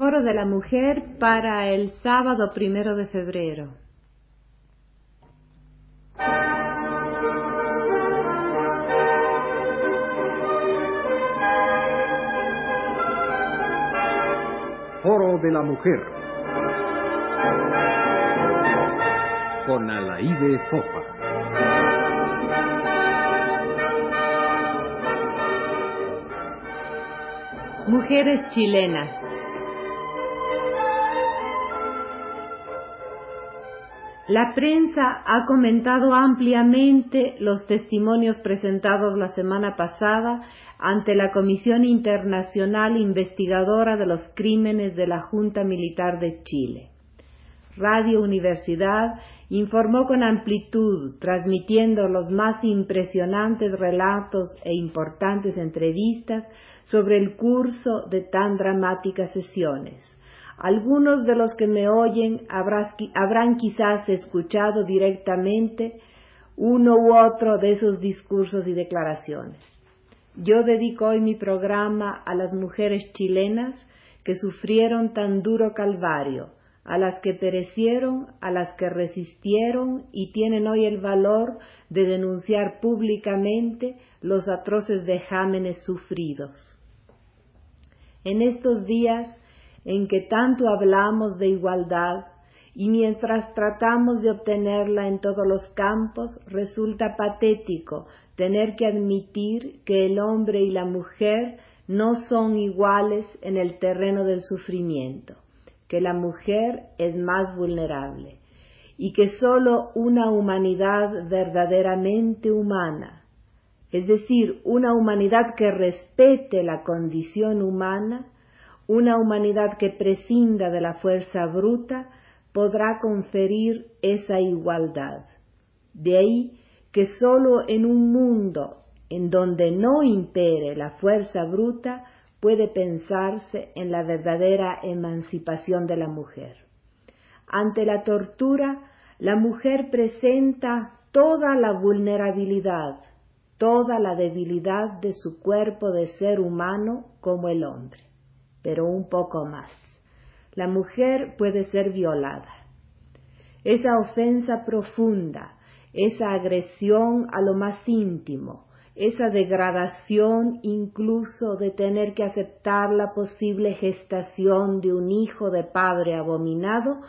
Foro de la Mujer para el sábado primero de febrero. Foro de la Mujer con Alaide Fofa. Mujeres chilenas. La prensa ha comentado ampliamente los testimonios presentados la semana pasada ante la Comisión Internacional Investigadora de los Crímenes de la Junta Militar de Chile. Radio Universidad informó con amplitud, transmitiendo los más impresionantes relatos e importantes entrevistas sobre el curso de tan dramáticas sesiones algunos de los que me oyen habrán quizás escuchado directamente uno u otro de esos discursos y declaraciones. Yo dedico hoy mi programa a las mujeres chilenas que sufrieron tan duro calvario, a las que perecieron, a las que resistieron y tienen hoy el valor de denunciar públicamente los atroces vejámenes sufridos. En estos días en que tanto hablamos de igualdad y mientras tratamos de obtenerla en todos los campos, resulta patético tener que admitir que el hombre y la mujer no son iguales en el terreno del sufrimiento, que la mujer es más vulnerable y que sólo una humanidad verdaderamente humana, es decir, una humanidad que respete la condición humana, una humanidad que prescinda de la fuerza bruta podrá conferir esa igualdad. De ahí que sólo en un mundo en donde no impere la fuerza bruta puede pensarse en la verdadera emancipación de la mujer. Ante la tortura, la mujer presenta toda la vulnerabilidad, toda la debilidad de su cuerpo de ser humano como el hombre pero un poco más. La mujer puede ser violada. Esa ofensa profunda, esa agresión a lo más íntimo, esa degradación incluso de tener que aceptar la posible gestación de un hijo de padre abominado,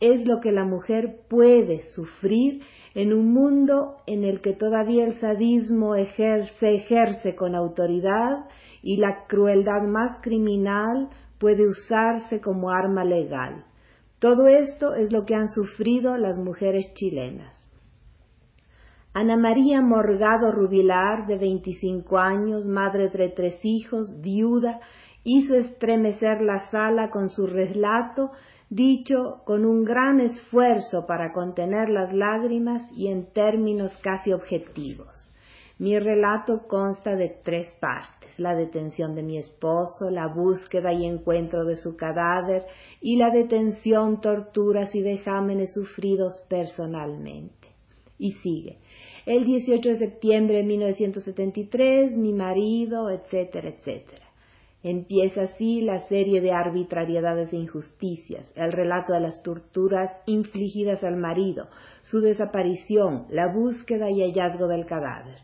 es lo que la mujer puede sufrir en un mundo en el que todavía el sadismo se ejerce con autoridad y la crueldad más criminal puede usarse como arma legal. Todo esto es lo que han sufrido las mujeres chilenas. Ana María Morgado Rubilar, de 25 años, madre de tres hijos, viuda, hizo estremecer la sala con su relato, dicho con un gran esfuerzo para contener las lágrimas y en términos casi objetivos. Mi relato consta de tres partes, la detención de mi esposo, la búsqueda y encuentro de su cadáver y la detención, torturas y vejámenes sufridos personalmente. Y sigue. El 18 de septiembre de 1973, mi marido, etcétera, etcétera. Empieza así la serie de arbitrariedades e injusticias, el relato de las torturas infligidas al marido, su desaparición, la búsqueda y hallazgo del cadáver.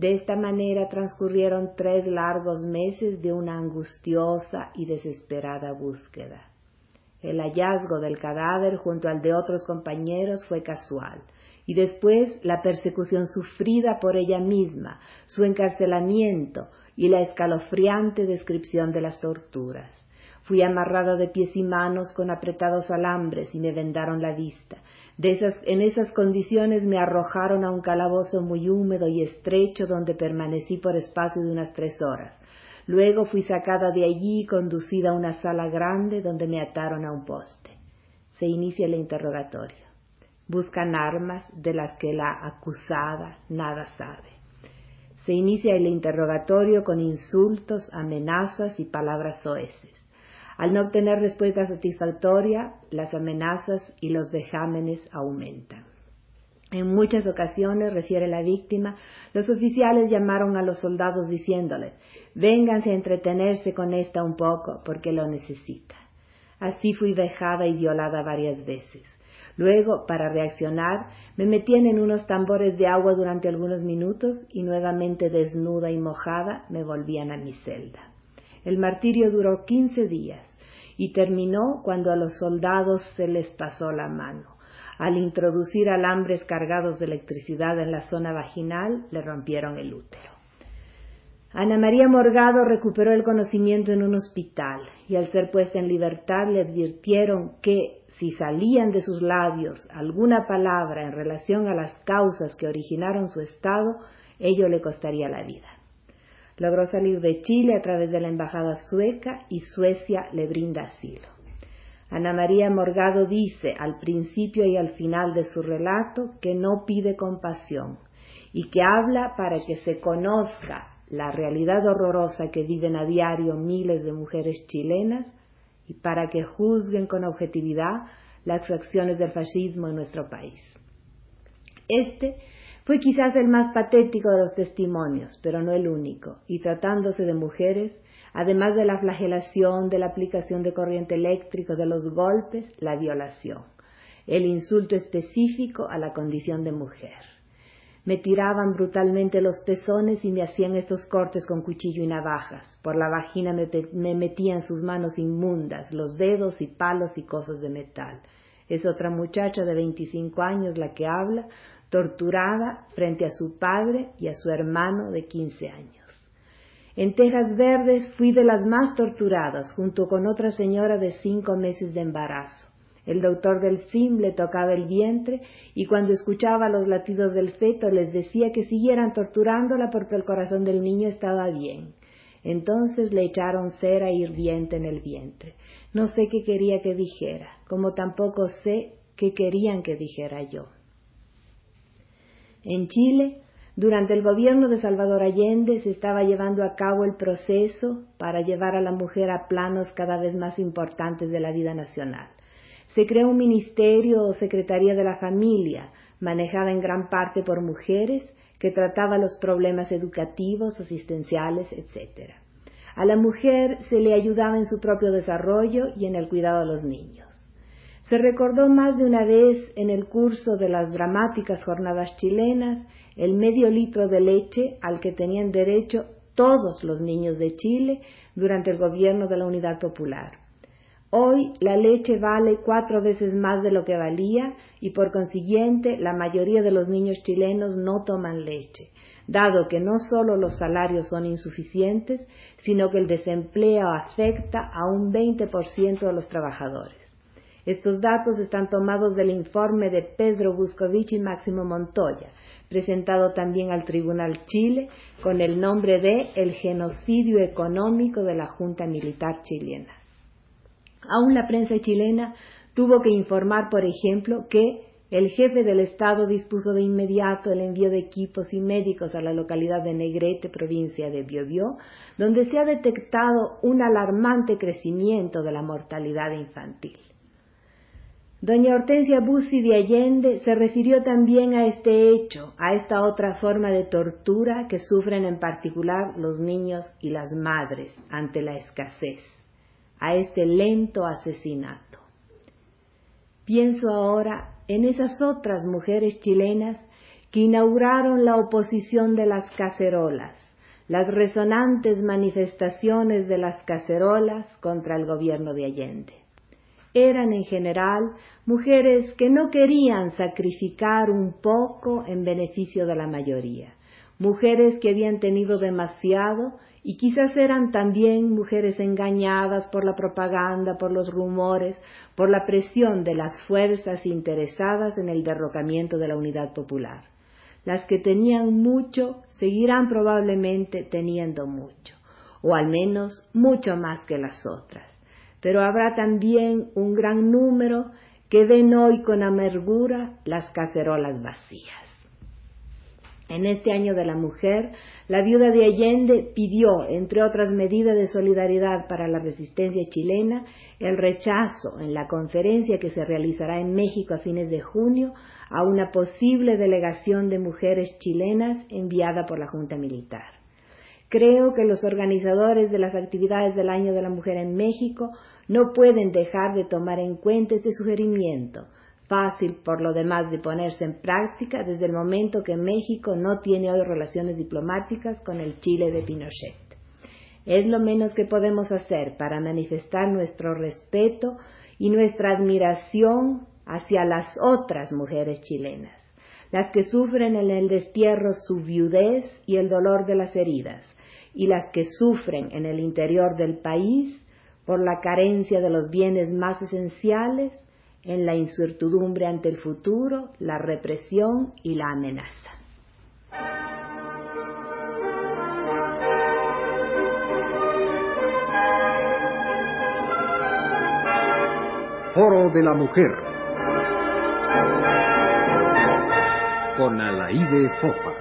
De esta manera transcurrieron tres largos meses de una angustiosa y desesperada búsqueda. El hallazgo del cadáver junto al de otros compañeros fue casual, y después la persecución sufrida por ella misma, su encarcelamiento y la escalofriante descripción de las torturas. Fui amarrado de pies y manos con apretados alambres y me vendaron la vista en esas condiciones me arrojaron a un calabozo muy húmedo y estrecho donde permanecí por espacio de unas tres horas. Luego fui sacada de allí y conducida a una sala grande donde me ataron a un poste. Se inicia el interrogatorio. Buscan armas de las que la acusada nada sabe. Se inicia el interrogatorio con insultos, amenazas y palabras soeces. Al no obtener respuesta satisfactoria, las amenazas y los vejámenes aumentan. En muchas ocasiones, refiere la víctima, los oficiales llamaron a los soldados diciéndoles, vénganse a entretenerse con esta un poco porque lo necesita. Así fui dejada y violada varias veces. Luego, para reaccionar, me metían en unos tambores de agua durante algunos minutos y nuevamente desnuda y mojada me volvían a mi celda. El martirio duró quince días y terminó cuando a los soldados se les pasó la mano. Al introducir alambres cargados de electricidad en la zona vaginal, le rompieron el útero. Ana María Morgado recuperó el conocimiento en un hospital y al ser puesta en libertad le advirtieron que si salían de sus labios alguna palabra en relación a las causas que originaron su estado, ello le costaría la vida. Logró salir de Chile a través de la embajada sueca y Suecia le brinda asilo. Ana María Morgado dice al principio y al final de su relato que no pide compasión y que habla para que se conozca la realidad horrorosa que viven a diario miles de mujeres chilenas y para que juzguen con objetividad las acciones del fascismo en nuestro país. Este fue quizás el más patético de los testimonios, pero no el único, y tratándose de mujeres, además de la flagelación, de la aplicación de corriente eléctrica, de los golpes, la violación, el insulto específico a la condición de mujer. Me tiraban brutalmente los pezones y me hacían estos cortes con cuchillo y navajas. Por la vagina me, metían sus manos inmundas, los dedos y palos y cosas de metal. Es otra muchacha de 25 años la que habla, torturada frente a su padre y a su hermano de 15 años. En Tejas Verdes fui de las más torturadas, junto con otra señora de cinco meses de embarazo. El doctor del SIM le tocaba el vientre y cuando escuchaba los latidos del feto les decía que siguieran torturándola porque el corazón del niño estaba bien. Entonces le echaron cera hirviente en el vientre. No sé qué quería que dijera, como tampoco sé qué querían que dijera yo. En Chile, durante el gobierno de Salvador Allende se estaba llevando a cabo el proceso para llevar a la mujer a planos cada vez más importantes de la vida nacional. Se creó un ministerio o secretaría de la familia, manejada en gran parte por mujeres, que trataba los problemas educativos, asistenciales, etc. A la mujer se le ayudaba en su propio desarrollo y en el cuidado de los niños. Se recordó más de una vez en el curso de las dramáticas jornadas chilenas el medio litro de leche al que tenían derecho todos los niños de Chile durante el gobierno de la Unidad Popular. Hoy la leche vale cuatro veces más de lo que valía y por consiguiente la mayoría de los niños chilenos no toman leche, dado que no solo los salarios son insuficientes, sino que el desempleo afecta a un 20% de los trabajadores. Estos datos están tomados del informe de Pedro Buscovich y Máximo Montoya, presentado también al Tribunal Chile con el nombre de El genocidio económico de la Junta Militar chilena. Aún la prensa chilena tuvo que informar, por ejemplo, que el jefe del Estado dispuso de inmediato el envío de equipos y médicos a la localidad de Negrete, provincia de Biobío, donde se ha detectado un alarmante crecimiento de la mortalidad infantil. Doña Hortensia Bussi de Allende se refirió también a este hecho, a esta otra forma de tortura que sufren en particular los niños y las madres ante la escasez a este lento asesinato. Pienso ahora en esas otras mujeres chilenas que inauguraron la oposición de las cacerolas, las resonantes manifestaciones de las cacerolas contra el gobierno de Allende. Eran en general mujeres que no querían sacrificar un poco en beneficio de la mayoría, mujeres que habían tenido demasiado y quizás eran también mujeres engañadas por la propaganda, por los rumores, por la presión de las fuerzas interesadas en el derrocamiento de la unidad popular. Las que tenían mucho seguirán probablemente teniendo mucho, o al menos mucho más que las otras. Pero habrá también un gran número que den hoy con amargura las cacerolas vacías. En este año de la mujer, la viuda de Allende pidió, entre otras medidas de solidaridad para la resistencia chilena, el rechazo en la conferencia que se realizará en México a fines de junio a una posible delegación de mujeres chilenas enviada por la Junta Militar. Creo que los organizadores de las actividades del Año de la Mujer en México no pueden dejar de tomar en cuenta este sugerimiento, fácil por lo demás de ponerse en práctica desde el momento que México no tiene hoy relaciones diplomáticas con el Chile de Pinochet. Es lo menos que podemos hacer para manifestar nuestro respeto y nuestra admiración hacia las otras mujeres chilenas, las que sufren en el destierro su viudez y el dolor de las heridas, y las que sufren en el interior del país por la carencia de los bienes más esenciales, en la incertidumbre ante el futuro, la represión y la amenaza. Foro de la Mujer con Alaide Fofa.